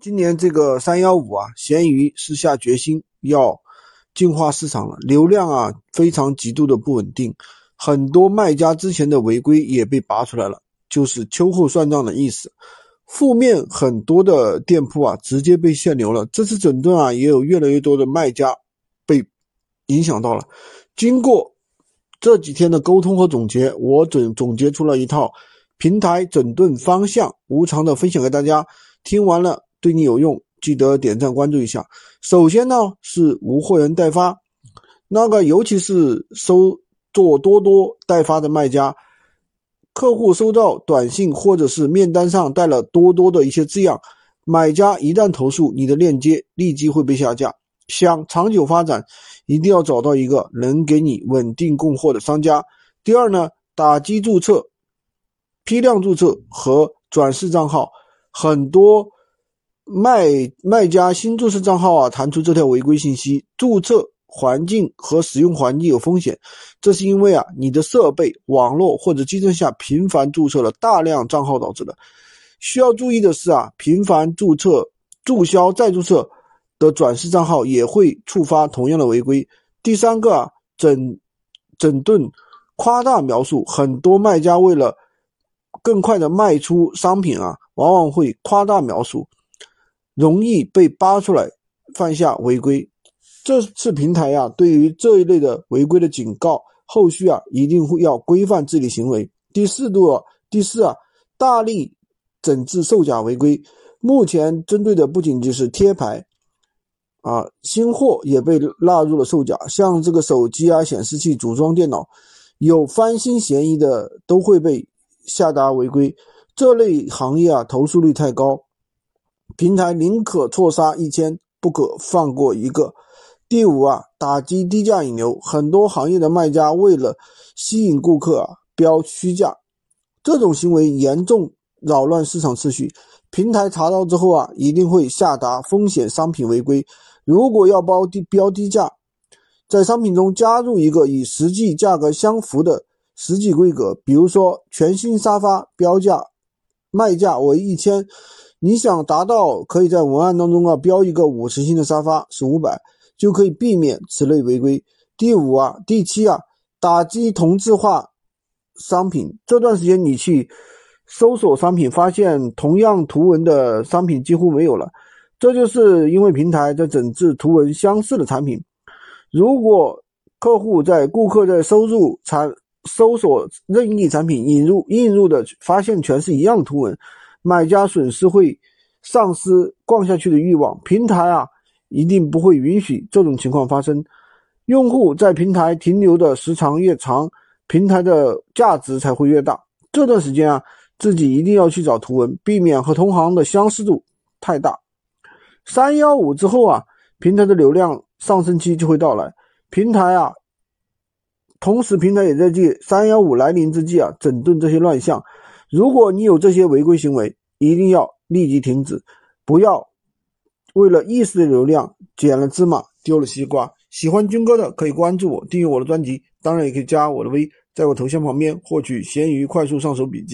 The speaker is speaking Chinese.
今年这个三幺五啊，闲鱼是下决心要净化市场了，流量啊非常极度的不稳定，很多卖家之前的违规也被拔出来了，就是秋后算账的意思。负面很多的店铺啊直接被限流了，这次整顿啊也有越来越多的卖家被影响到了。经过这几天的沟通和总结，我总总结出了一套平台整顿方向，无偿的分享给大家。听完了。对你有用，记得点赞关注一下。首先呢是无货源代发，那个尤其是收做多多代发的卖家，客户收到短信或者是面单上带了多多的一些字样，买家一旦投诉，你的链接立即会被下架。想长久发展，一定要找到一个能给你稳定供货的商家。第二呢，打击注册、批量注册和转世账号，很多。卖卖家新注册账号啊，弹出这条违规信息，注册环境和使用环境有风险。这是因为啊，你的设备、网络或者机身下频繁注册了大量账号导致的。需要注意的是啊，频繁注册、注销再注册的转世账号也会触发同样的违规。第三个啊，整整顿夸大描述，很多卖家为了更快的卖出商品啊，往往会夸大描述。容易被扒出来，犯下违规。这次平台呀，对于这一类的违规的警告，后续啊一定会要规范治理行为。第四度，第四啊，大力整治售假违规。目前针对的不仅仅是贴牌，啊，新货也被纳入了售假。像这个手机啊、显示器、组装电脑有翻新嫌疑的，都会被下达违规。这类行业啊，投诉率太高。平台宁可错杀一千，不可放过一个。第五啊，打击低价引流，很多行业的卖家为了吸引顾客啊，标虚价，这种行为严重扰乱市场秩序。平台查到之后啊，一定会下达风险商品违规。如果要包低标低价，在商品中加入一个与实际价格相符的实际规格，比如说全新沙发标价卖价为一千。你想达到可以在文案当中啊标一个五十星的沙发是五百，就可以避免此类违规。第五啊，第七啊，打击同质化商品。这段时间你去搜索商品，发现同样图文的商品几乎没有了，这就是因为平台在整治图文相似的产品。如果客户在顾客在收入产搜索任意产品引入引入的发现全是一样图文。买家损失会丧失逛下去的欲望，平台啊一定不会允许这种情况发生。用户在平台停留的时长越长，平台的价值才会越大。这段时间啊，自己一定要去找图文，避免和同行的相似度太大。三幺五之后啊，平台的流量上升期就会到来。平台啊，同时平台也在借三幺五来临之际啊，整顿这些乱象。如果你有这些违规行为，一定要立即停止，不要为了一时的流量捡了芝麻丢了西瓜。喜欢军哥的可以关注我，订阅我的专辑，当然也可以加我的微，在我头像旁边获取闲鱼快速上手笔记。